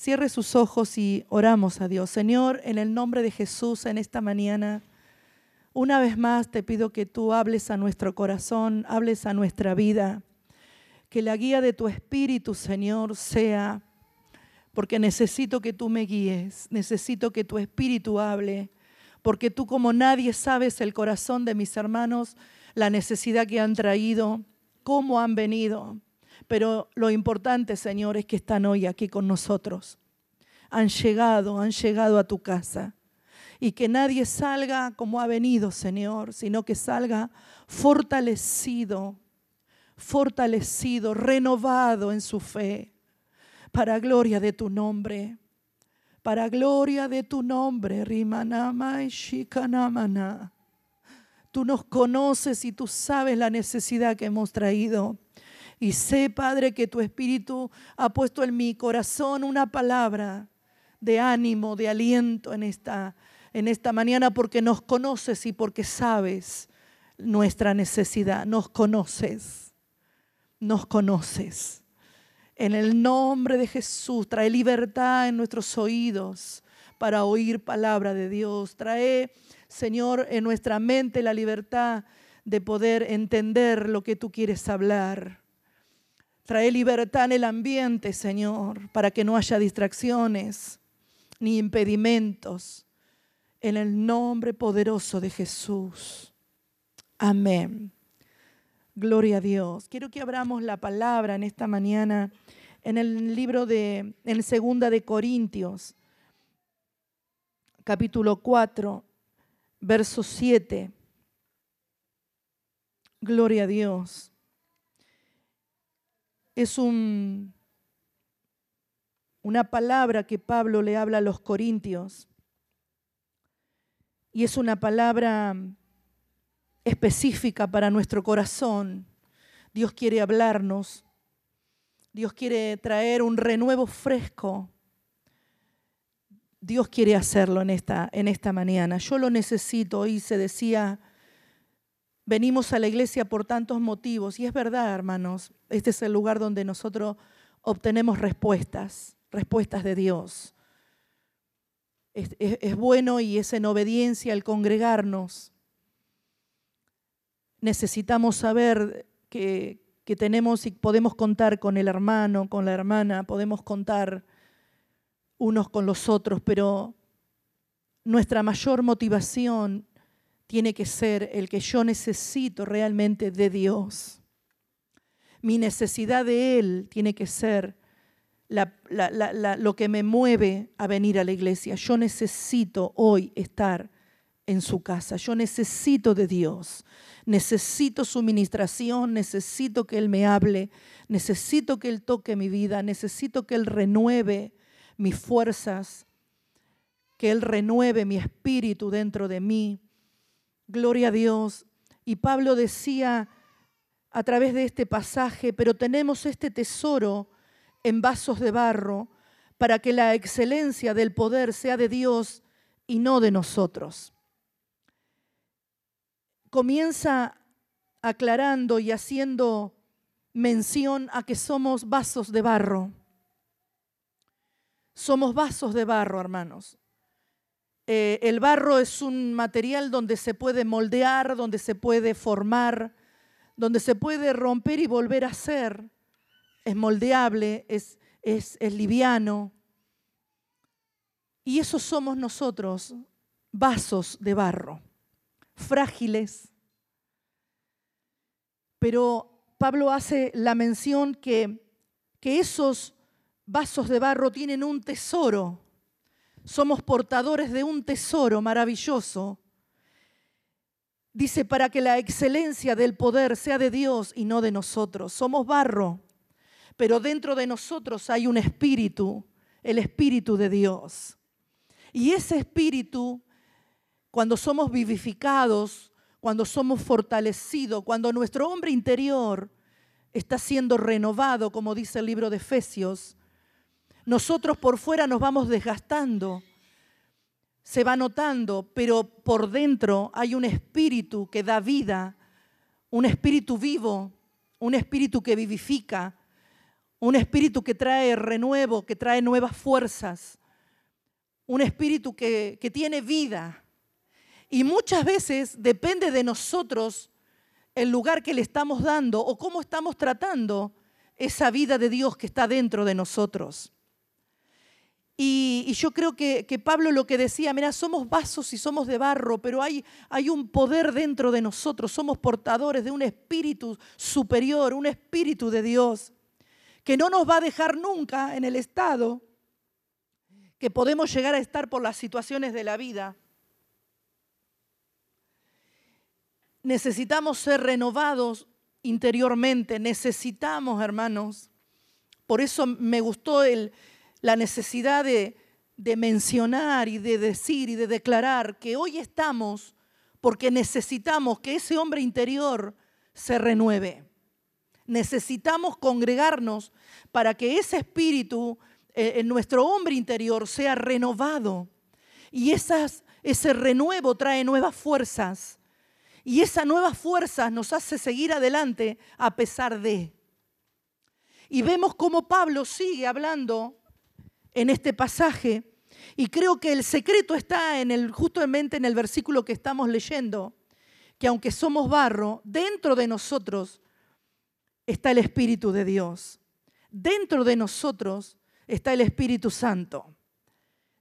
Cierre sus ojos y oramos a Dios. Señor, en el nombre de Jesús en esta mañana, una vez más te pido que tú hables a nuestro corazón, hables a nuestra vida, que la guía de tu espíritu, Señor, sea, porque necesito que tú me guíes, necesito que tu espíritu hable, porque tú como nadie sabes el corazón de mis hermanos, la necesidad que han traído, cómo han venido. Pero lo importante, Señor, es que están hoy aquí con nosotros. Han llegado, han llegado a tu casa. Y que nadie salga como ha venido, Señor, sino que salga fortalecido, fortalecido, renovado en su fe, para gloria de tu nombre. Para gloria de tu nombre, Rimanama y Shikanamana. Tú nos conoces y tú sabes la necesidad que hemos traído. Y sé, Padre, que tu Espíritu ha puesto en mi corazón una palabra de ánimo, de aliento en esta, en esta mañana, porque nos conoces y porque sabes nuestra necesidad. Nos conoces, nos conoces. En el nombre de Jesús, trae libertad en nuestros oídos para oír palabra de Dios. Trae Señor, en nuestra mente la libertad de poder entender lo que tú quieres hablar. Trae libertad en el ambiente, Señor, para que no haya distracciones ni impedimentos. En el nombre poderoso de Jesús. Amén. Gloria a Dios. Quiero que abramos la palabra en esta mañana en el libro de, en segunda de Corintios, capítulo 4, verso 7. Gloria a Dios. Es un, una palabra que Pablo le habla a los corintios. Y es una palabra específica para nuestro corazón. Dios quiere hablarnos. Dios quiere traer un renuevo fresco Dios quiere hacerlo en esta, en esta mañana. Yo lo necesito. Hoy se decía, venimos a la iglesia por tantos motivos. Y es verdad, hermanos, este es el lugar donde nosotros obtenemos respuestas, respuestas de Dios. Es, bueno y es en obediencia el congregarnos. Necesitamos saber que, que tenemos y podemos contar con el hermano, con la hermana, podemos contar unos con los otros, pero nuestra mayor motivación tiene que ser el que yo necesito realmente de Dios. Mi necesidad de Él tiene que ser lo que me mueve a venir a la iglesia. Yo necesito hoy estar en su casa. Yo necesito de Dios. Necesito su ministración, necesito que Él me hable, necesito que Él toque mi vida, necesito que Él renueve mis fuerzas, que Él renueve mi espíritu dentro de mí. Gloria a Dios. Y Pablo decía a través de este pasaje, pero tenemos este tesoro en vasos de barro para que la excelencia del poder sea de Dios y no de nosotros. Comienza aclarando y haciendo mención a que somos vasos de barro. Somos vasos de barro, hermanos. Eh, el barro es un material donde se puede moldear, donde se puede formar, donde se puede romper y volver a hacer. Es moldeable, es, es, es liviano. Y eso somos nosotros, vasos de barro, frágiles. Pero Pablo hace la mención que, que esos vasos de barro tienen un tesoro. Somos portadores de un tesoro maravilloso. Dice, para que la excelencia del poder sea de Dios y no de nosotros. Somos barro, pero dentro de nosotros hay un espíritu, el espíritu de Dios. Y ese espíritu, cuando somos vivificados, cuando somos fortalecidos, cuando nuestro hombre interior está siendo renovado, como dice el libro de Efesios, nosotros por fuera nos vamos desgastando, se va notando, pero por dentro hay un espíritu que da vida, un espíritu vivo, un espíritu que vivifica, un espíritu que trae renuevo, que trae nuevas fuerzas, un espíritu que, tiene vida. Y muchas veces depende de nosotros el lugar que le estamos dando o cómo estamos tratando esa vida de Dios que está dentro de nosotros. Y, yo creo que, Pablo lo que decía, mira, somos vasos y somos de barro, pero hay, hay un poder dentro de nosotros, somos portadores de un espíritu superior, un espíritu de Dios, que no nos va a dejar nunca en el estado que podemos llegar a estar por las situaciones de la vida. Necesitamos ser renovados interiormente, necesitamos, hermanos. Por eso me gustó el, la necesidad de, mencionar y de decir y de declarar que hoy estamos porque necesitamos que ese hombre interior se renueve. Necesitamos congregarnos para que ese espíritu eh, en nuestro hombre interior sea renovado. Y esas, ese renuevo trae nuevas fuerzas. Y esa nueva fuerza nos hace seguir adelante a pesar de. Y vemos cómo Pablo sigue hablando en este pasaje. Y creo que el secreto está en el, justamente en el versículo que estamos leyendo, que aunque somos barro, dentro de nosotros está el Espíritu de Dios. Dentro de nosotros está el Espíritu Santo.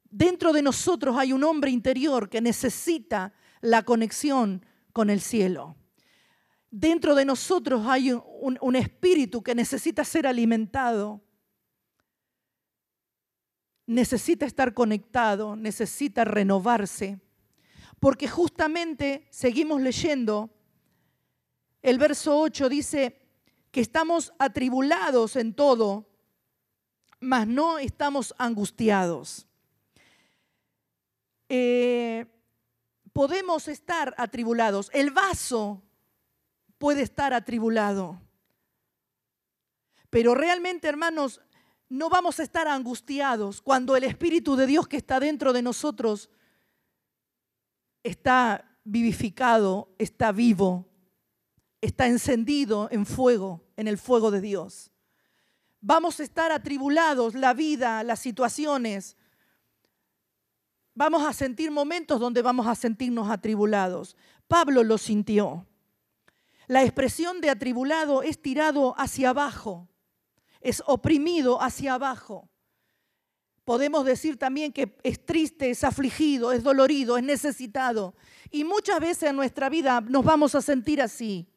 Dentro de nosotros hay un hombre interior que necesita la conexión con el cielo. Dentro de nosotros hay un, un espíritu que necesita ser alimentado necesita estar conectado, necesita renovarse, porque justamente seguimos leyendo, el verso 8 dice que estamos atribulados en todo, mas no estamos angustiados. Eh, podemos estar atribulados, el vaso puede estar atribulado, pero realmente, hermanos, no vamos a estar angustiados cuando el Espíritu de Dios que está dentro de nosotros está vivificado, está vivo, está encendido en fuego, en el fuego de Dios. Vamos a estar atribulados, la vida, las situaciones. Vamos a sentir momentos donde vamos a sentirnos atribulados. Pablo lo sintió. La expresión de atribulado es tirado hacia abajo es oprimido hacia abajo. Podemos decir también que es triste, es afligido, es dolorido, es necesitado. Y muchas veces en nuestra vida nos vamos a sentir así.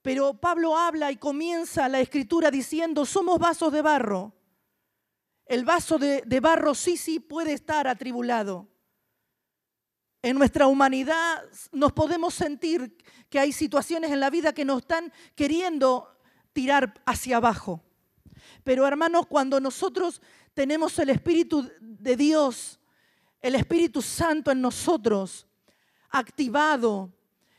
Pero Pablo habla y comienza la escritura diciendo, somos vasos de barro. El vaso de, barro sí, sí puede estar atribulado. En nuestra humanidad nos podemos sentir que hay situaciones en la vida que nos están queriendo tirar hacia abajo. Pero hermanos, cuando nosotros tenemos el Espíritu de Dios, el Espíritu Santo en nosotros, activado,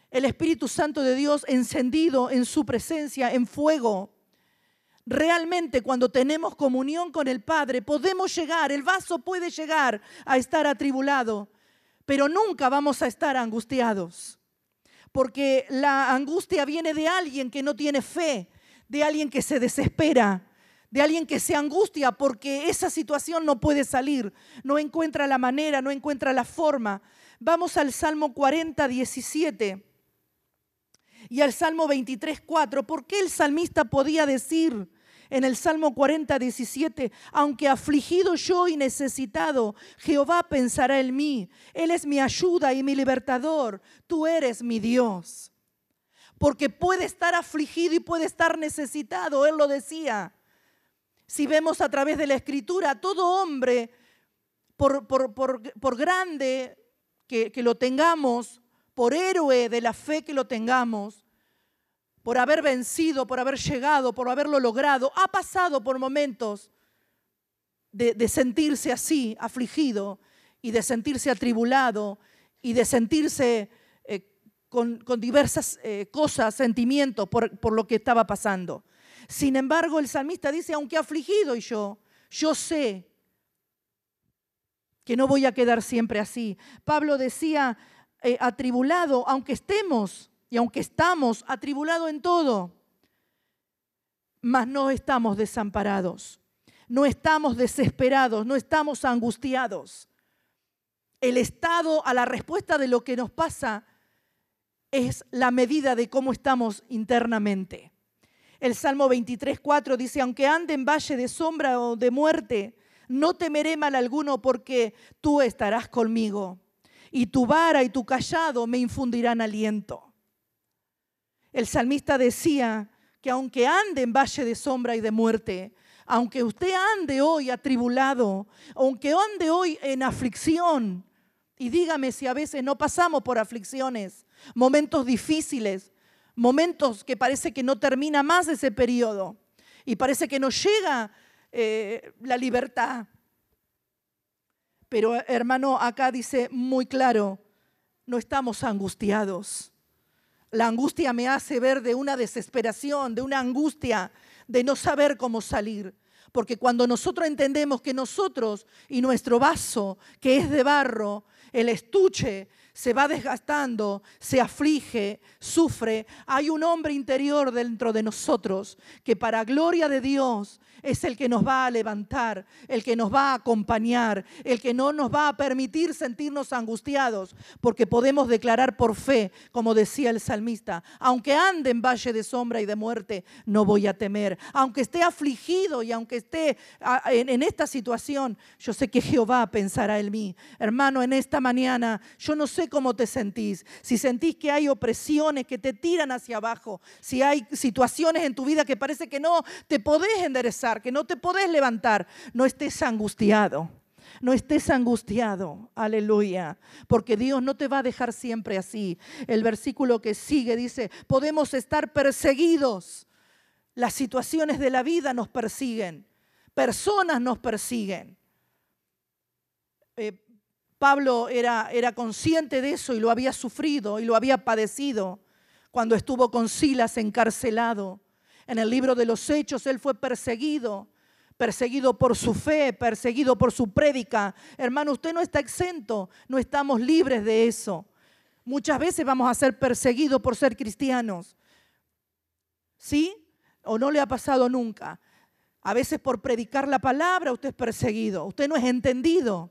el Espíritu Santo de Dios encendido en su presencia, en fuego, realmente cuando tenemos comunión con el Padre, podemos llegar, el vaso puede llegar a estar atribulado, pero nunca vamos a estar angustiados. Porque la angustia viene de alguien que no tiene fe, de alguien que se desespera, de alguien que se angustia porque esa situación no puede salir, no encuentra la manera, no encuentra la forma. Vamos al Salmo 40, 17 y al Salmo 23, 4. ¿Por qué el salmista podía decir en el Salmo 40, 17, aunque afligido yo y necesitado, Jehová pensará en mí. Él es mi ayuda y mi libertador. Tú eres mi Dios. Porque puede estar afligido y puede estar necesitado, él lo decía. Si vemos a través de la escritura, todo hombre, por, grande que lo tengamos, por héroe de la fe que lo tengamos, por haber vencido, por haber llegado, por haberlo logrado, ha pasado por momentos de, sentirse así, afligido, y de sentirse atribulado, y de sentirse con, diversas eh, cosas, sentimientos por, por lo que estaba pasando. Sin embargo, el salmista dice, aunque afligido y yo, yo sé que no voy a quedar siempre así. Pablo decía, eh, atribulado, aunque estemos y aunque estamos atribulados en todo, mas no estamos desamparados, no estamos desesperados, no estamos angustiados. El estado a la respuesta de lo que nos pasa es la medida de cómo estamos internamente. El Salmo 23, 4 dice, aunque ande en valle de sombra o de muerte, no temeré mal alguno porque tú estarás conmigo y tu vara y tu callado me infundirán aliento. El salmista decía que aunque ande en valle de sombra y de muerte, aunque usted ande hoy atribulado, aunque ande hoy en aflicción, y dígame si a veces no pasamos por aflicciones, momentos difíciles, momentos que parece que no termina más ese periodo y parece que no llega eh, la libertad. Pero hermano, acá dice muy claro, no estamos angustiados. La angustia me hace ver de una desesperación, de una angustia de no saber cómo salir. Porque cuando nosotros entendemos que nosotros y nuestro vaso, que es de barro, el estuche se va desgastando, se aflige, sufre. Hay un hombre interior dentro de nosotros que para gloria de Dios es el que nos va a levantar, el que nos va a acompañar, el que no nos va a permitir sentirnos angustiados, porque podemos declarar por fe, como decía el salmista, aunque ande en valle de sombra y de muerte, no voy a temer. Aunque esté afligido y aunque esté en esta situación, yo sé que Jehová pensará en mí. Hermano, en esta mañana, yo no sé cómo te sentís, si sentís que hay opresiones que te tiran hacia abajo, si hay situaciones en tu vida que parece que no te podés enderezar que no te podés levantar, no estés angustiado. No estés angustiado, aleluya, porque Dios no te va a dejar siempre así. El versículo que sigue dice, podemos estar perseguidos. Las situaciones de la vida nos persiguen, personas nos persiguen. Eh, Pablo era, era consciente de eso y lo había sufrido y lo había padecido cuando estuvo con Silas encarcelado. En el libro de los Hechos él fue perseguido, perseguido por su fe, perseguido por su prédica. Hermano, usted no está exento, no estamos libres de eso. Muchas veces vamos a ser perseguidos por ser cristianos. ¿Sí? ¿O no le ha pasado nunca? A veces por predicar la palabra usted es perseguido, usted no es entendido,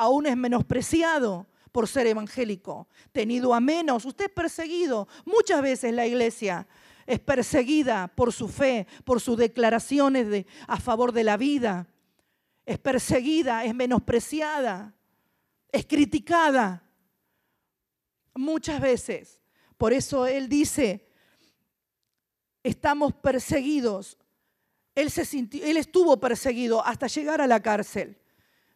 aún es menospreciado por ser evangélico, tenido a menos, usted es perseguido. Muchas veces la iglesia es perseguida por su fe, por sus declaraciones de, a favor de la vida. Es perseguida, es menospreciada, es criticada. Muchas veces. Por eso Él dice, estamos perseguidos. Él, se sintió, él estuvo perseguido hasta llegar a la cárcel.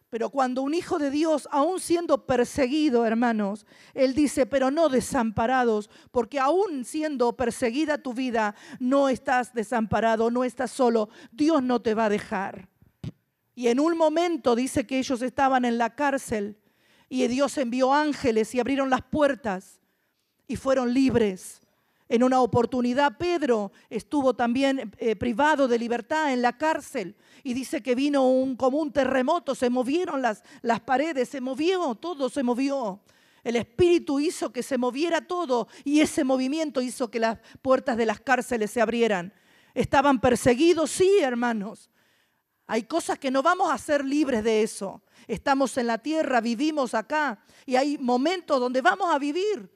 Pero cuando un hijo de Dios, aún siendo perseguido, hermanos, Él dice, pero no desamparados, porque aún siendo perseguida tu vida, no estás desamparado, no estás solo, Dios no te va a dejar. Y en un momento dice que ellos estaban en la cárcel y Dios envió ángeles y abrieron las puertas y fueron libres. En una oportunidad Pedro estuvo también eh, privado de libertad en la cárcel y dice que vino un, como un terremoto, se movieron las, las paredes, se movió, todo se movió. El Espíritu hizo que se moviera todo y ese movimiento hizo que las puertas de las cárceles se abrieran. Estaban perseguidos, sí, hermanos. Hay cosas que no vamos a ser libres de eso. Estamos en la tierra, vivimos acá y hay momentos donde vamos a vivir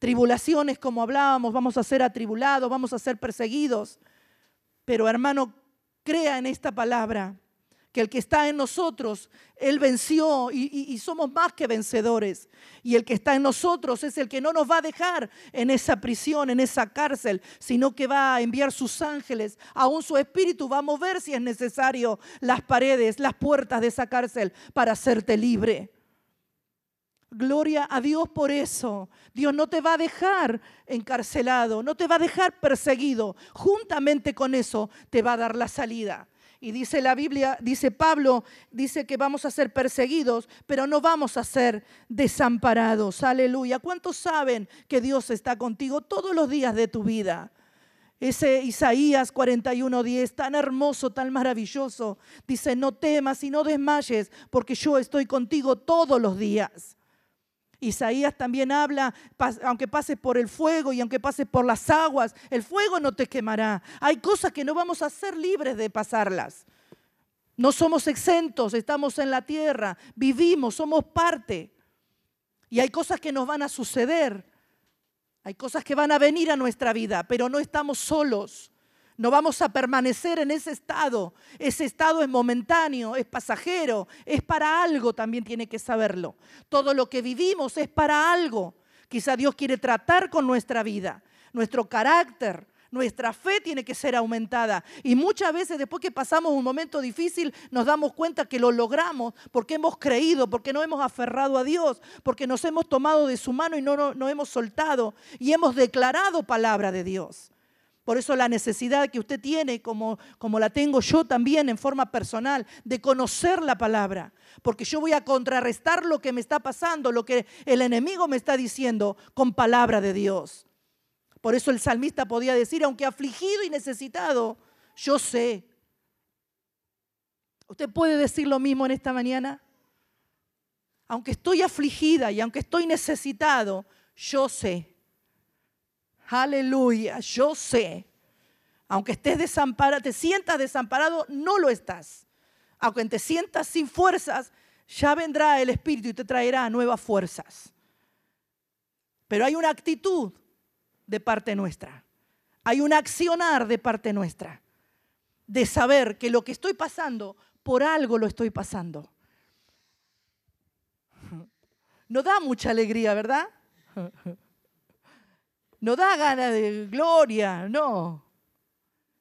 tribulaciones como hablábamos, vamos a ser atribulados, vamos a ser perseguidos. Pero hermano, crea en esta palabra, que el que está en nosotros, Él venció y, somos más que vencedores. Y el que está en nosotros es el que no nos va a dejar en esa prisión, en esa cárcel, sino que va a enviar sus ángeles, aún su espíritu va a mover si es necesario las paredes, las puertas de esa cárcel para hacerte libre. Gloria a Dios por eso. Dios no te va a dejar encarcelado, no te va a dejar perseguido. Juntamente con eso te va a dar la salida. Y dice la Biblia, dice Pablo, dice que vamos a ser perseguidos, pero no vamos a ser desamparados. Aleluya. ¿Cuántos saben que Dios está contigo todos los días de tu vida? Ese Isaías 41:10, tan hermoso, tan maravilloso, dice, no temas y no desmayes, porque yo estoy contigo todos los días. Isaías también habla, aunque pases por el fuego y aunque pases por las aguas, el fuego no te quemará. Hay cosas que no vamos a ser libres de pasarlas. No somos exentos, estamos en la tierra, vivimos, somos parte. Y hay cosas que nos van a suceder, hay cosas que van a venir a nuestra vida, pero no estamos solos. No vamos a permanecer en ese estado. Ese estado es momentáneo, es pasajero, es para algo, también tiene que saberlo. Todo lo que vivimos es para algo. Quizá Dios quiere tratar con nuestra vida, nuestro carácter, nuestra fe tiene que ser aumentada. Y muchas veces después que pasamos un momento difícil nos damos cuenta que lo logramos porque hemos creído, porque no hemos aferrado a Dios, porque nos hemos tomado de su mano y no nos hemos soltado y hemos declarado palabra de Dios. Por eso la necesidad que usted tiene, como, como la tengo yo también en forma personal, de conocer la palabra. Porque yo voy a contrarrestar lo que me está pasando, lo que el enemigo me está diciendo con palabra de Dios. Por eso el salmista podía decir, aunque afligido y necesitado, yo sé. ¿Usted puede decir lo mismo en esta mañana? Aunque estoy afligida y aunque estoy necesitado, yo sé. Aleluya, yo sé. Aunque estés desamparado, te sientas desamparado, no lo estás. Aunque te sientas sin fuerzas, ya vendrá el Espíritu y te traerá nuevas fuerzas. Pero hay una actitud de parte nuestra. Hay un accionar de parte nuestra. De saber que lo que estoy pasando, por algo lo estoy pasando. No da mucha alegría, ¿verdad? No da ganas de gloria, no.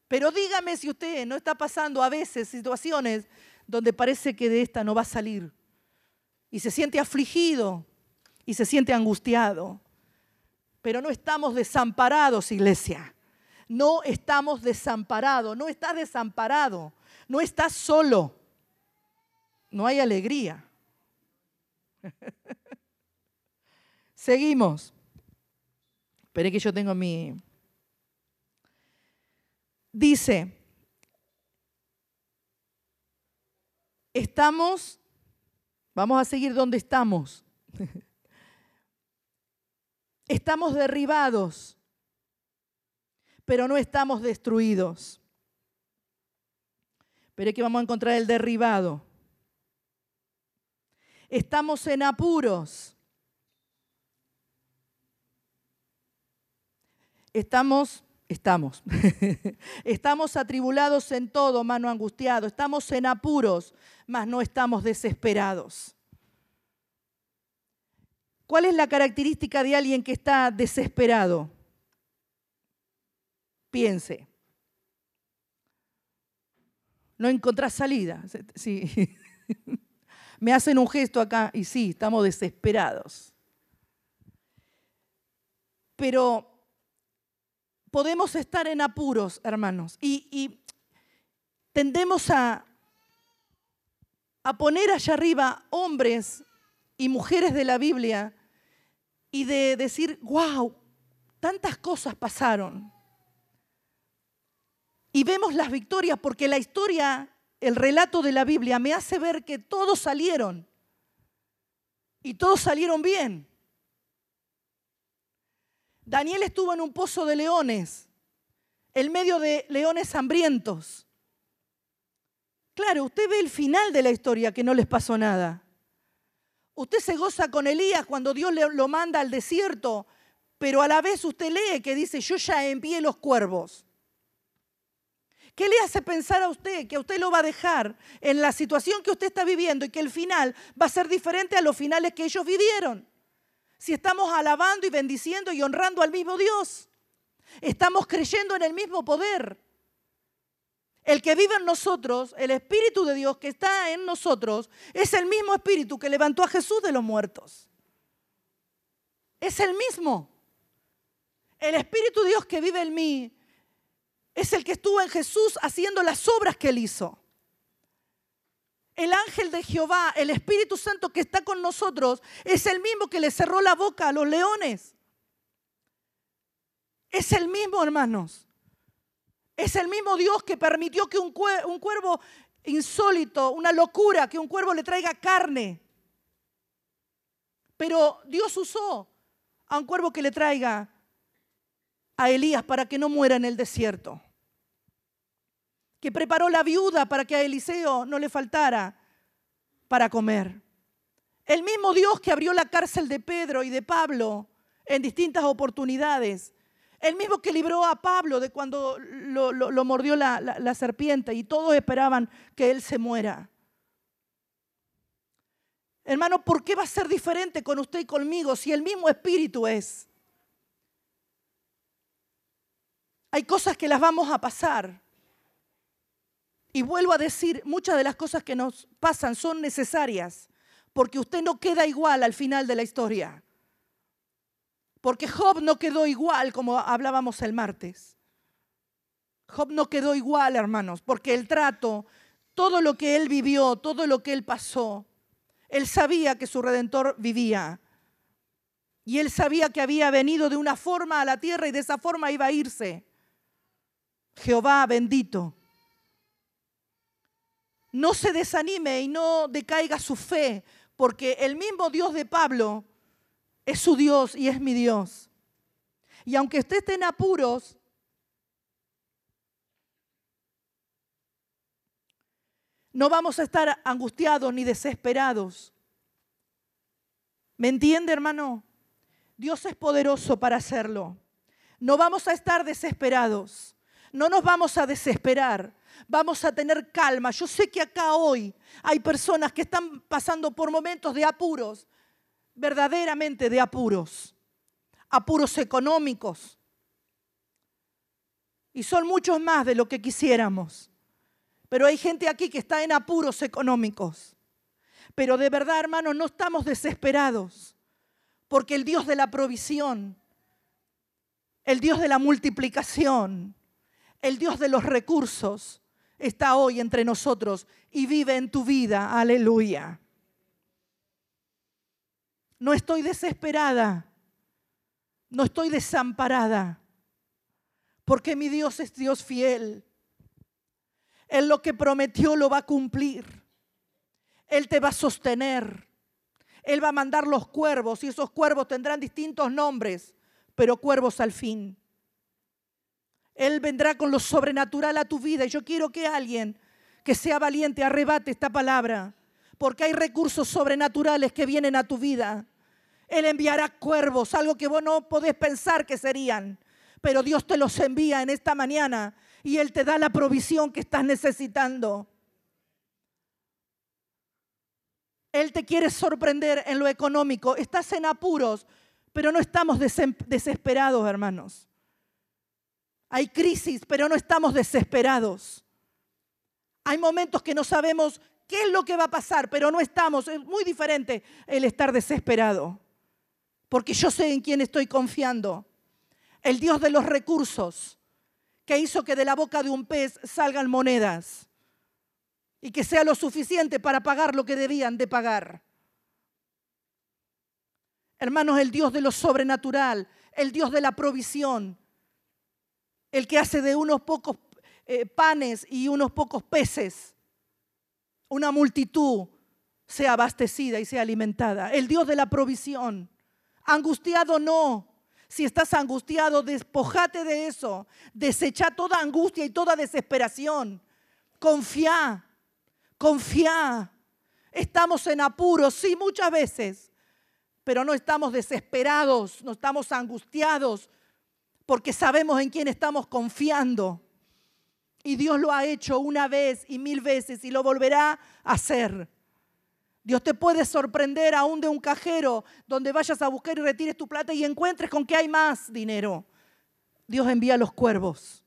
Pero dígame si usted no está pasando a veces situaciones donde parece que de esta no va a salir y se siente afligido y se siente angustiado. Pero no estamos desamparados, iglesia. No estamos desamparados, no estás desamparado, no estás solo. No hay alegría. Seguimos. Esperé que yo tengo mi... Dice, estamos, vamos a seguir donde estamos. estamos derribados, pero no estamos destruidos. Pero que vamos a encontrar el derribado. Estamos en apuros, Estamos, estamos, estamos atribulados en todo, mano angustiado, estamos en apuros, mas no estamos desesperados. ¿Cuál es la característica de alguien que está desesperado? Piense. No encontrás salida. Sí. Me hacen un gesto acá y sí, estamos desesperados. Pero podemos estar en apuros, hermanos, y, tendemos a, a poner allá arriba hombres y mujeres de la Biblia y de decir, wow, tantas cosas pasaron. Y vemos las victorias porque la historia, el relato de la Biblia me hace ver que todos salieron y todos salieron bien. Daniel estuvo en un pozo de leones, en medio de leones hambrientos. Claro, usted ve el final de la historia que no les pasó nada. Usted se goza con Elías cuando Dios lo manda al desierto, pero a la vez usted lee que dice, yo ya envié los cuervos. ¿Qué le hace pensar a usted que usted lo va a dejar en la situación que usted está viviendo y que el final va a ser diferente a los finales que ellos vivieron? Si estamos alabando y bendiciendo y honrando al mismo Dios? Estamos creyendo en el mismo poder. El que vive en nosotros, el Espíritu de Dios que está en nosotros, es el mismo Espíritu que levantó a Jesús de los muertos. Es el mismo. El Espíritu de Dios que vive en mí es el que estuvo en Jesús haciendo las obras que él hizo el ángel de Jehová, el Espíritu Santo que está con nosotros, es el mismo que le cerró la boca a los leones. Es el mismo, hermanos. Es el mismo Dios que permitió que un, cuervo insólito, una locura, que un cuervo le traiga carne Pero Dios usó a un cuervo que le traiga a Elías para que no muera en el desierto. Que preparó la viuda para que a Eliseo no le faltara para comer. El mismo Dios que abrió la cárcel de Pedro y de Pablo en distintas oportunidades. El mismo que libró a Pablo de cuando lo, mordió la serpiente y todos esperaban que él se muera. Hermano, ¿por qué va a ser diferente con usted y conmigo si el mismo espíritu es? Hay cosas que las vamos a pasar. Y vuelvo a decir, muchas de las cosas que nos pasan son necesarias, porque usted no queda igual al final de la historia. Porque Job no quedó igual como hablábamos el martes. Job no quedó igual, hermanos, porque el trato, todo lo que él vivió, todo lo que él pasó, él sabía que su redentor vivía. Y él sabía que había venido de una forma a la tierra y de esa forma iba a irse. Jehová bendito. No se desanime y no decaiga su fe, porque el mismo Dios de Pablo es su Dios y es mi Dios. Y aunque usted esté en apuros, No vamos a estar angustiados ni desesperados. ¿Me entiende, hermano? Dios es poderoso para hacerlo. No vamos a estar desesperados. No nos vamos a desesperar. Vamos a tener calma. Yo sé que acá hoy hay personas que están pasando por momentos de apuros, verdaderamente de apuros. Apuros económicos. Y son muchos más de lo que quisiéramos. Pero hay gente aquí que está en apuros económicos. Pero de verdad, hermanos, no estamos desesperados. Porque el Dios de la provisión, el Dios de la multiplicación, el Dios de los recursos, está hoy entre nosotros y vive en tu vida. Aleluya. No estoy desesperada. No estoy desamparada. Porque mi Dios es Dios fiel. Él lo que prometió lo va a cumplir. Él te va a sostener. Él va a mandar los cuervos y esos cuervos tendrán distintos nombres, pero cuervos al fin. Él vendrá con lo sobrenatural a tu vida y yo quiero que alguien que sea valiente arrebate esta palabra, porque hay recursos sobrenaturales que vienen a tu vida. Él enviará cuervos, algo que vos no podés pensar que serían, pero Dios te los envía en esta mañana y Él te da la provisión que estás necesitando. Él te quiere sorprender en lo económico. Estás en apuros, pero no estamos desesperados, hermanos. Hay crisis, pero no estamos desesperados. Hay momentos que no sabemos qué es lo que va a pasar, pero no estamos. Es muy diferente el estar desesperado, porque yo sé en quién estoy confiando. El Dios de los recursos que hizo que de la boca de un pez salgan monedas y que sea lo suficiente para pagar lo que debían de pagar. Hermanos, el Dios de lo sobrenatural, el Dios de la provisión, el que hace de unos pocos eh, panes y unos pocos peces una multitud sea abastecida y sea alimentada. El Dios de la provisión. Angustiado no, si estás angustiado, despojate de eso. Desecha toda angustia y toda desesperación. Confía, confía. Estamos en apuros, sí, muchas veces, pero no estamos desesperados, no estamos angustiados, porque sabemos en quién estamos confiando. Y Dios lo ha hecho una vez y mil veces y lo volverá a hacer. Dios te puede sorprender aún de un cajero donde vayas a buscar y retires tu plata y encuentres con que hay más dinero. Dios envía los cuervos.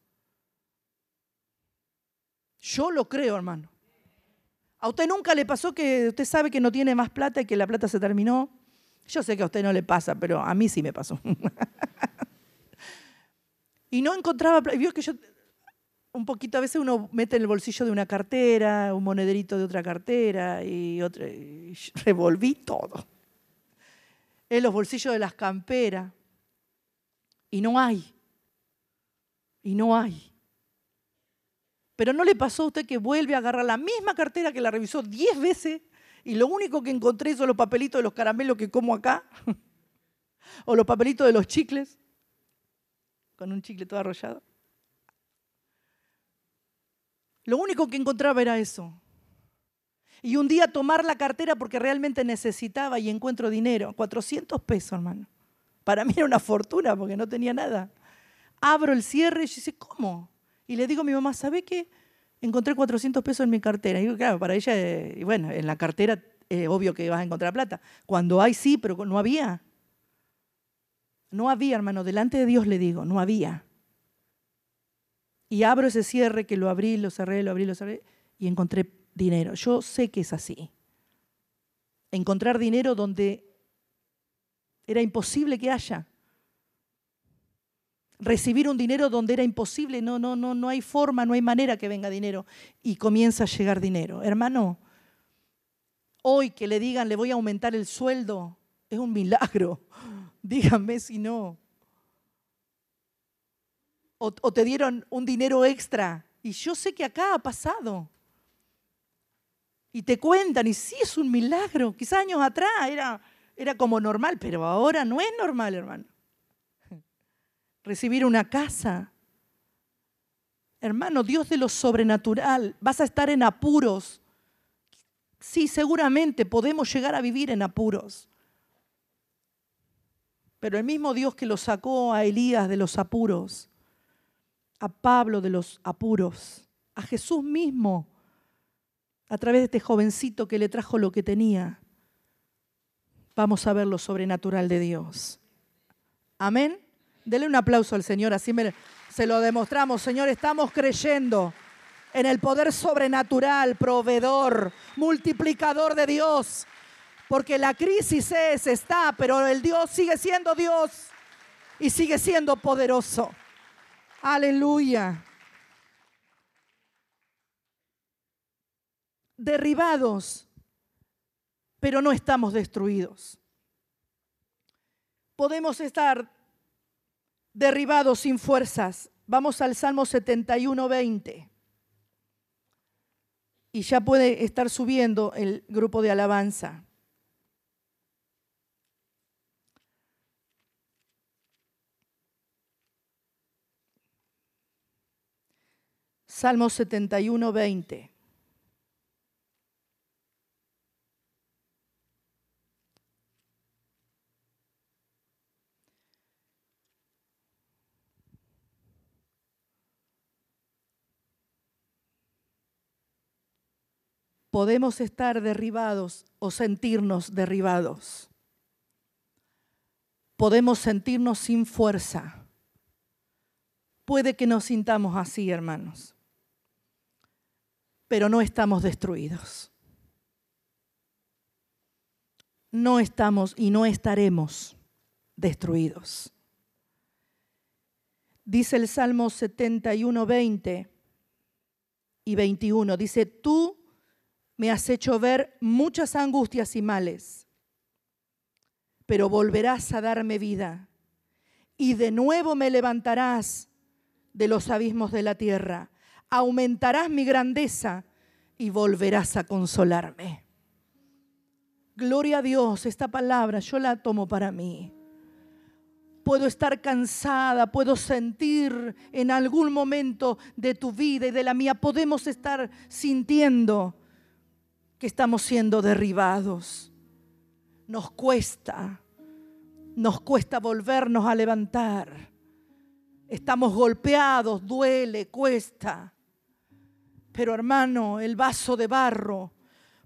Yo lo creo, hermano. ¿A usted nunca le pasó que usted sabe que no tiene más plata y que la plata se terminó? Yo sé que a usted no le pasa, pero a mí sí me pasó. y no encontraba, vio que yo un poquito, a veces uno mete en el bolsillo de una cartera, un monederito de otra cartera y, otra, revolví todo. En los bolsillos de las camperas. Y no hay. Y no hay. Pero no le pasó a usted que vuelve a agarrar la misma cartera que la revisó diez veces Y lo único que encontré son los papelitos de los caramelos que como acá, o los papelitos de los chicles, con un chicle todo arrollado. Lo único que encontraba era eso. Y un día tomar la cartera porque realmente necesitaba y encuentro dinero, 400 pesos, hermano. Para mí era una fortuna porque no tenía nada. Abro el cierre y dice, ¿cómo? Y le digo a mi mamá, ¿sabe qué? Encontré 400 pesos en mi cartera. Y digo, claro, para ella, eh, y bueno, en la cartera eh, obvio que vas a encontrar plata. Cuando hay, sí, pero no había. No había, hermano, delante de Dios le digo, no había. Y abro ese cierre que lo abrí, lo cerré, lo abrí, lo cerré, y encontré dinero. Yo sé que es así. Encontrar dinero donde era imposible que haya. Recibir un dinero donde era imposible, no, no, no, no hay forma, no hay manera que venga dinero. Y comienza a llegar dinero. Hermano, hoy que le digan le voy a aumentar el sueldo, es un milagro. Díganme si no. O, te dieron un dinero extra. Y yo sé que acá ha pasado. Y te cuentan, y sí es un milagro. Quizás años atrás era era como normal, pero ahora no es normal, hermano. Recibir una casa. Hermano, Dios de lo sobrenatural, vas a estar en apuros. Sí, seguramente podemos llegar a vivir en apuros. Pero el mismo Dios que lo sacó a Elías de los apuros, a Pablo de los apuros, a Jesús mismo, a través de este jovencito que le trajo lo que tenía, vamos a ver lo sobrenatural de Dios. Amén. Dele un aplauso al Señor, así se lo demostramos. Señor, estamos creyendo en el poder sobrenatural, proveedor, multiplicador de Dios. Porque la crisis es, está, pero el Dios sigue siendo Dios y sigue siendo poderoso. Aleluya. Derribados pero no estamos destruidos. Podemos estar derribados sin fuerzas. Vamos al Salmo 71, 20. Y ya puede estar subiendo el grupo de alabanza. Salmo 71, 20. podemos estar derribados o sentirnos derribados. Podemos sentirnos sin fuerza. Puede que nos sintamos así, hermanos, pero no estamos destruidos. No estamos y no estaremos destruidos. Dice el Salmo 71, 20 y 21, dice, tú me has hecho ver muchas angustias y males, pero volverás a darme vida y de nuevo me levantarás de los abismos de la tierra, aumentarás mi grandeza y volverás a consolarme. Gloria a Dios, esta palabra yo la tomo para mí. Puedo estar cansada, puedo sentir en algún momento de tu vida y de la mía, podemos estar sintiendo que estamos siendo derribados. Nos cuesta, nos cuesta volvernos a levantar. Estamos golpeados, duele, cuesta. Pero hermano, el vaso de barro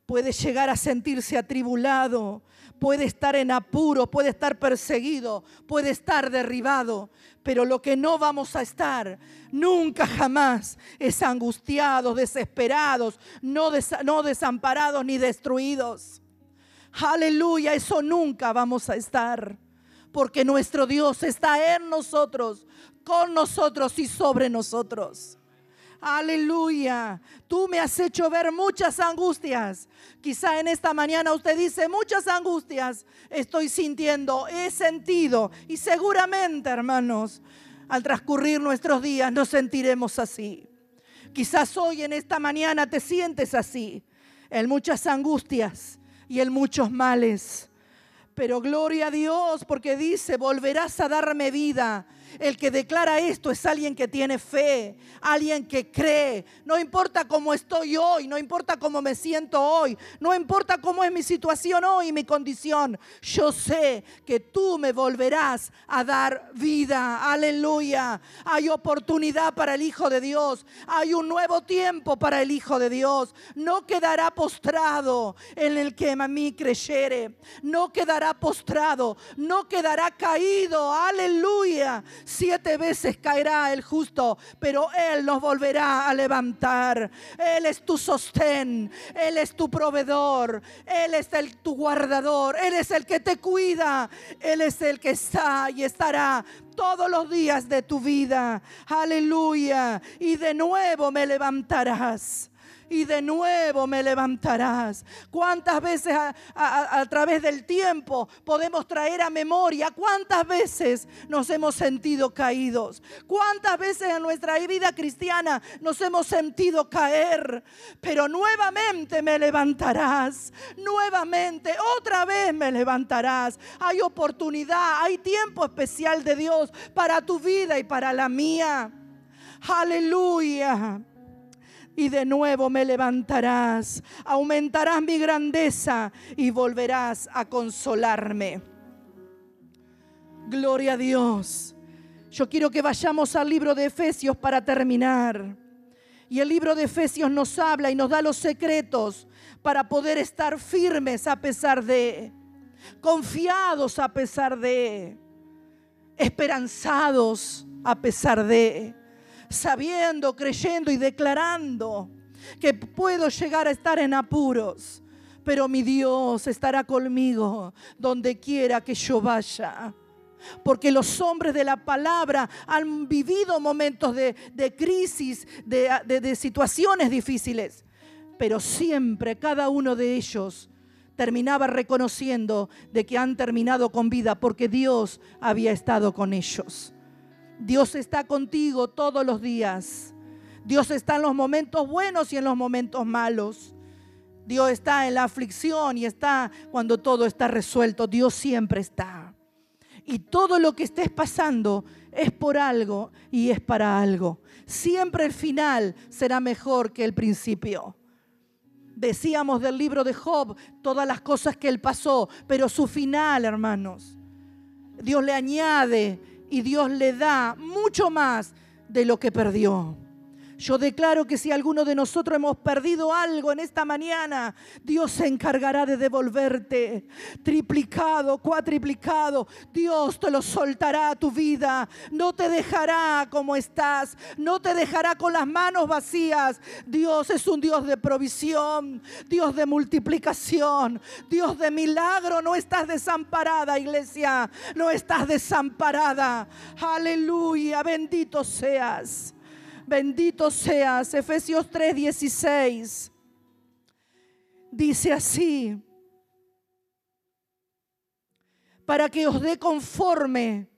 puede llegar a sentirse atribulado, puede estar en apuro, puede estar perseguido, puede estar derribado, pero lo que no vamos a estar nunca jamás es angustiados, desesperados, no, no desamparados ni destruidos. Aleluya, eso nunca vamos a estar, porque nuestro Dios está en nosotros, con nosotros y sobre nosotros. Aleluya. Tú me has hecho ver muchas angustias. Quizá en esta mañana usted dice, muchas angustias estoy sintiendo, he sentido. Y seguramente, hermanos, al transcurrir nuestros días nos sentiremos así. Quizás hoy en esta mañana te sientes así, en muchas angustias. y en muchos males. Pero gloria a Dios porque dice, volverás a darme vida el que declara esto es alguien que tiene fe, alguien que cree. No importa cómo estoy hoy, no importa cómo me siento hoy, no importa cómo es mi situación hoy, mi condición. Yo sé que tú me volverás a dar vida. Aleluya. Hay oportunidad para el Hijo de Dios. Hay un nuevo tiempo para el Hijo de Dios. No quedará postrado en el que a mí creyere. No quedará postrado. No quedará caído. Aleluya Siete veces caerá el justo, pero Él nos volverá a levantar. Él es tu sostén, Él es tu proveedor, Él es el, tu guardador, Él es el que te cuida, Él es el que está y estará todos los días de tu vida. Aleluya. Y de nuevo me levantarás y de nuevo me levantarás. ¿Cuántas veces a, través del tiempo podemos traer a memoria cuántas veces nos hemos sentido caídos? ¿Cuántas veces en nuestra vida cristiana nos hemos sentido caer? Pero nuevamente me levantarás, nuevamente, otra vez me levantarás. Hay oportunidad, hay tiempo especial de Dios para tu vida y para la mía. Aleluya y de nuevo me levantarás, aumentarás mi grandeza y volverás a consolarme. Gloria a Dios. Yo quiero que vayamos al libro de Efesios para terminar. Y el libro de Efesios nos habla y nos da los secretos para poder estar firmes a pesar de, confiados a pesar de, esperanzados a pesar de sabiendo, creyendo y declarando que puedo llegar a estar en apuros, pero mi Dios estará conmigo donde quiera que yo vaya. Porque los hombres de la palabra han vivido momentos de, crisis, de, de situaciones difíciles, pero siempre cada uno de ellos terminaba reconociendo de que han terminado con vida porque Dios había estado con ellos. Dios está contigo todos los días. Dios está en los momentos buenos y en los momentos malos. Dios está en la aflicción y está cuando todo está resuelto. Dios siempre está. Y todo lo que estés pasando es por algo y es para algo. Siempre el final será mejor que el principio. Decíamos del libro de Job todas las cosas que él pasó, pero su final, hermanos, Dios le añade y Dios le da mucho más de lo que perdió. Yo declaro que si alguno de nosotros hemos perdido algo en esta mañana, Dios se encargará de devolverte triplicado, cuatriplicado. Dios te lo soltará a tu vida. No te dejará como estás. No te dejará con las manos vacías. Dios es un Dios de provisión, Dios de multiplicación, Dios de milagro. No estás desamparada, iglesia. No estás desamparada. Aleluya. Bendito seas. Bendito seas. Efesios 3:16. Dice así. Para que os dé conforme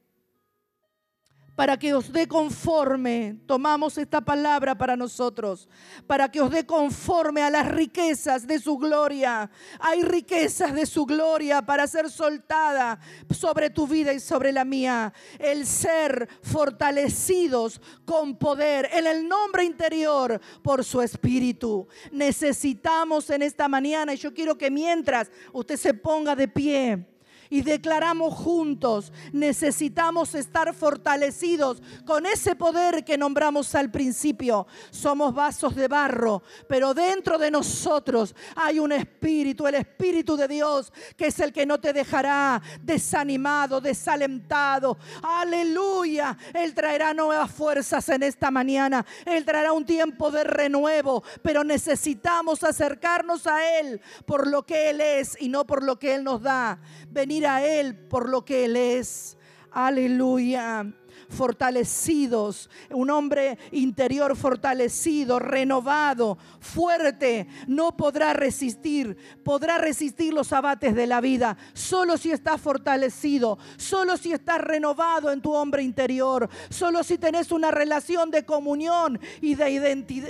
para que os dé conforme, tomamos esta palabra para nosotros, para que os dé conforme a las riquezas de su gloria. Hay riquezas de su gloria para ser soltada sobre tu vida y sobre la mía. El ser fortalecidos con poder en el nombre interior por su espíritu. Necesitamos en esta mañana, y yo quiero que mientras usted se ponga de pie, y declaramos juntos, necesitamos estar fortalecidos con ese poder que nombramos al principio. Somos vasos de barro, pero dentro de nosotros hay un espíritu, el espíritu de Dios, que es el que no te dejará desanimado, desalentado. Aleluya. Él traerá nuevas fuerzas en esta mañana. Él traerá un tiempo de renuevo, pero necesitamos acercarnos a Él por lo que Él es y no por lo que Él nos da. A Él por lo que Él es. Aleluya. Fortalecidos, un hombre interior fortalecido, renovado, fuerte, no podrá resistir, podrá resistir los abates de la vida, solo si está fortalecido, solo si estás renovado en tu hombre interior, solo si tenés una relación de comunión y de,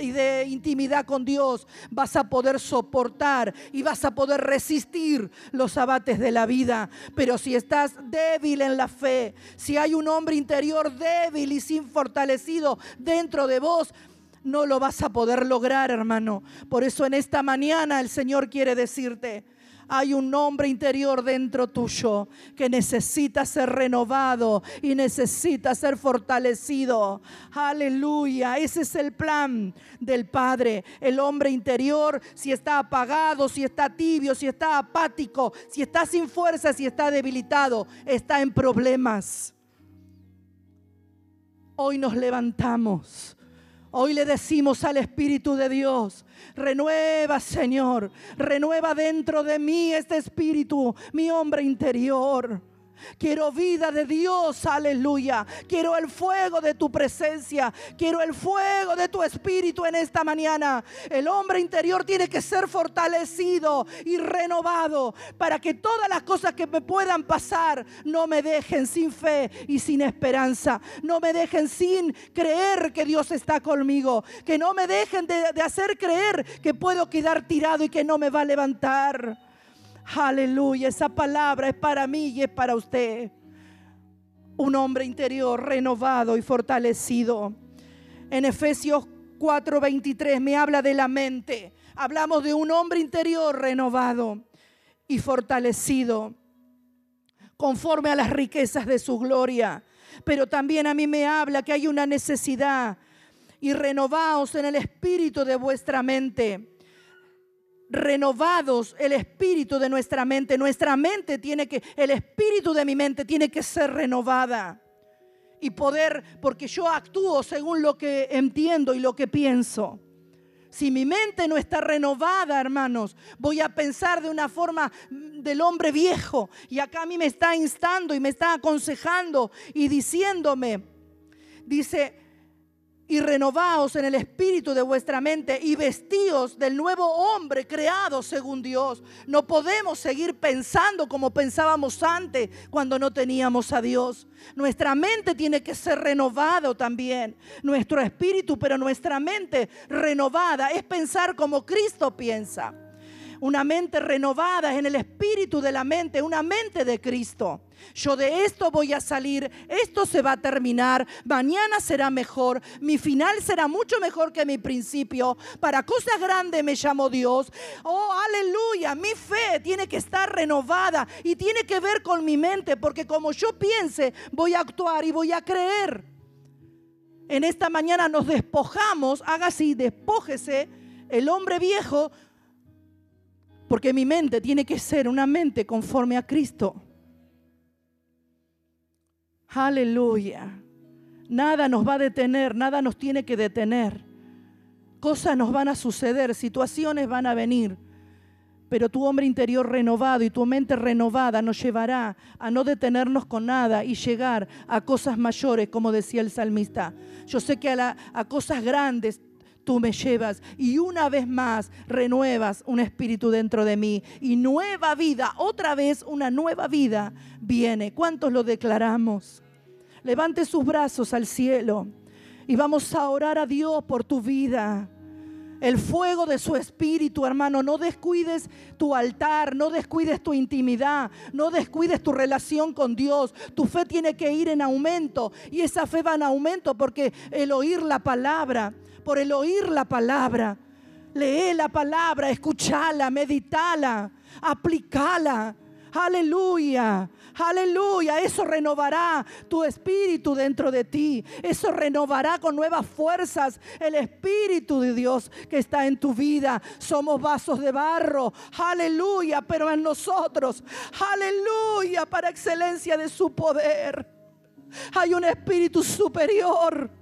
y de intimidad con Dios, vas a poder soportar y vas a poder resistir los abates de la vida. Pero si estás débil en la fe, si hay un hombre interior débil y sin fortalecido dentro de vos, no lo vas a poder lograr, hermano. Por eso en esta mañana el Señor quiere decirte, hay un hombre interior dentro tuyo que necesita ser renovado y necesita ser fortalecido. Aleluya, ese es el plan del Padre. El hombre interior, si está apagado, si está tibio, si está apático, si está sin fuerza, si está debilitado, está en problemas. Hoy nos levantamos. Hoy le decimos al Espíritu de Dios, renueva Señor, renueva dentro de mí este Espíritu, mi hombre interior. Quiero vida de Dios, aleluya. Quiero el fuego de tu presencia. Quiero el fuego de tu espíritu en esta mañana. El hombre interior tiene que ser fortalecido y renovado para que todas las cosas que me puedan pasar no me dejen sin fe y sin esperanza. No me dejen sin creer que Dios está conmigo. Que no me dejen de, de hacer creer que puedo quedar tirado y que no me va a levantar. Aleluya, esa palabra es para mí y es para usted. Un hombre interior renovado y fortalecido. En Efesios 4:23 me habla de la mente. Hablamos de un hombre interior renovado y fortalecido conforme a las riquezas de su gloria. Pero también a mí me habla que hay una necesidad y renovaos en el espíritu de vuestra mente renovados el espíritu de nuestra mente. Nuestra mente tiene que, el espíritu de mi mente tiene que ser renovada. Y poder, porque yo actúo según lo que entiendo y lo que pienso. Si mi mente no está renovada, hermanos, voy a pensar de una forma del hombre viejo. Y acá a mí me está instando y me está aconsejando y diciéndome, dice, y renovaos en el espíritu de vuestra mente y vestíos del nuevo hombre creado según Dios. No podemos seguir pensando como pensábamos antes cuando no teníamos a Dios. Nuestra mente tiene que ser renovada también. Nuestro espíritu, pero nuestra mente renovada es pensar como Cristo piensa. Una mente renovada en el espíritu de la mente, una mente de Cristo. Yo de esto voy a salir, esto se va a terminar, mañana será mejor, mi final será mucho mejor que mi principio. Para cosas grandes me llamó Dios. Oh, aleluya, mi fe tiene que estar renovada y tiene que ver con mi mente, porque como yo piense, voy a actuar y voy a creer. En esta mañana nos despojamos, haga así, despójese el hombre viejo, porque mi mente tiene que ser una mente conforme a Cristo. Aleluya. Nada nos va a detener, nada nos tiene que detener. Cosas nos van a suceder, situaciones van a venir. Pero tu hombre interior renovado y tu mente renovada nos llevará a no detenernos con nada y llegar a cosas mayores, como decía el salmista. Yo sé que a, a cosas grandes tú me llevas y una vez más renuevas un espíritu dentro de mí y nueva vida, otra vez una nueva vida viene. ¿Cuántos lo declaramos? Levante sus brazos al cielo y vamos a orar a Dios por tu vida. El fuego de su espíritu, hermano. No descuides tu altar, no descuides tu intimidad, no descuides tu relación con Dios. Tu fe tiene que ir en aumento y esa fe va en aumento porque el oír la palabra por el oír la palabra. Lee la palabra, escúchala, meditala, aplicala. Aleluya, aleluya. Eso renovará tu espíritu dentro de ti. Eso renovará con nuevas fuerzas el espíritu de Dios que está en tu vida. Somos vasos de barro. Aleluya, pero en nosotros. Aleluya, para excelencia de su poder. Hay un espíritu superior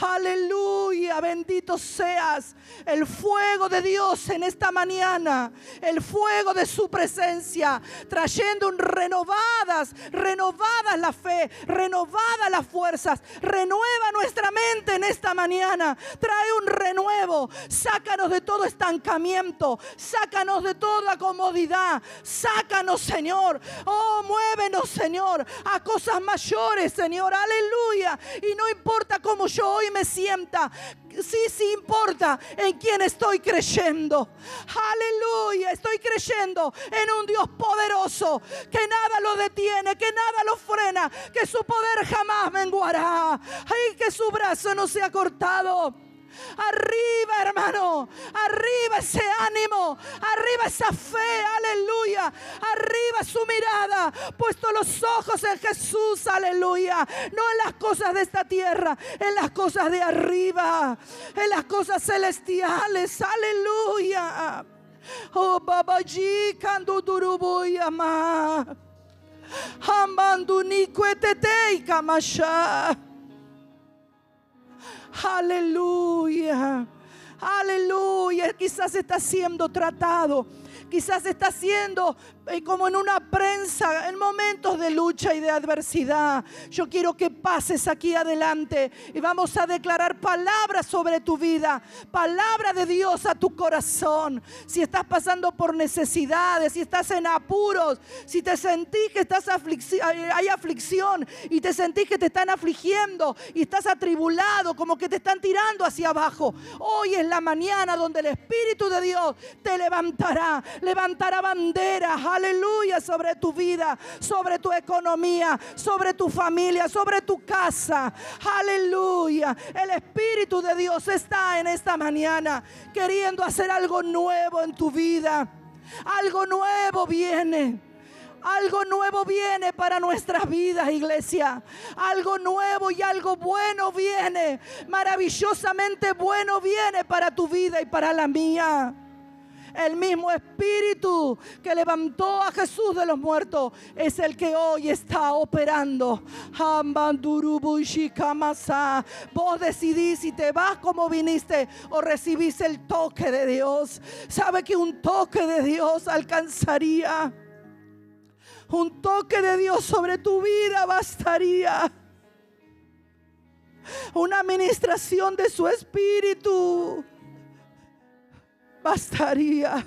Aleluya, bendito seas. El fuego de Dios en esta mañana, el fuego de su presencia, trayendo renovadas, renovadas la fe, renovadas las fuerzas. Renueva nuestra mente en esta mañana. Trae un renuevo. Sácanos de todo estancamiento. Sácanos de toda comodidad. Sácanos, Señor. Oh, muévenos, Señor, a cosas mayores, Señor. Aleluya. Y no importa cómo yo hoy me sienta. Sí, sí importa en quién estoy creyendo. Aleluya, estoy creyendo en un Dios poderoso que nada lo detiene, que nada lo frena, que su poder jamás menguará. Ay, que su brazo no se ha cortado. Arriba, hermano. Arriba ese ánimo. Arriba esa fe. Aleluya. Arriba su mirada. Puesto los ojos en Jesús. Aleluya. No en las cosas de esta tierra. En las cosas de arriba. En las cosas celestiales. Aleluya. Oh, babaji, candu durubuya ma. Hambanduni kuetete kamasha. Aleluya. Aleluya. Quizás está siendo tratado. Quizás está siendo como en una prensa, en momentos de lucha y de adversidad. Yo quiero que pases aquí adelante y vamos a declarar palabras sobre tu vida, palabra de Dios a tu corazón. Si estás pasando por necesidades, si estás en apuros, si te sentís que estás hay aflicción y te sentís que te están afligiendo y estás atribulado, como que te están tirando hacia abajo. Hoy es la mañana donde el Espíritu de Dios te levantará, levantará banderas aleluya, sobre tu vida, sobre tu economía, sobre tu familia, sobre tu casa. Aleluya. El Espíritu de Dios está en esta mañana queriendo hacer algo nuevo en tu vida. Algo nuevo viene. Algo nuevo viene para nuestras vidas, iglesia. Algo nuevo y algo bueno viene. Maravillosamente bueno viene para tu vida y para la mía. El mismo Espíritu que levantó a Jesús de los muertos es el que hoy está operando. Vos decidís si te vas como viniste o recibís el toque de Dios. Sabe que un toque de Dios alcanzaría. Un toque de Dios sobre tu vida bastaría una administración de su espíritu bastaría.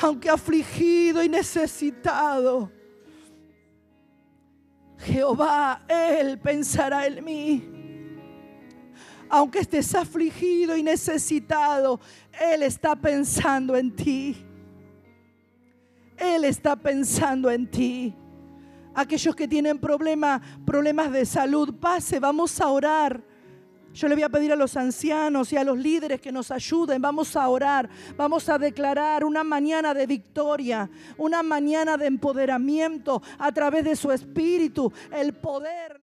Aunque afligido y necesitado, Jehová, Él pensará en mí. Aunque estés afligido y necesitado, Él está pensando en ti. Él está pensando en ti. Aquellos que tienen problemas, problemas de salud, pase, vamos a orar. Yo le voy a pedir a los ancianos y a los líderes que nos ayuden. Vamos a orar, vamos a declarar una mañana de victoria, una mañana de empoderamiento a través de su espíritu, el poder.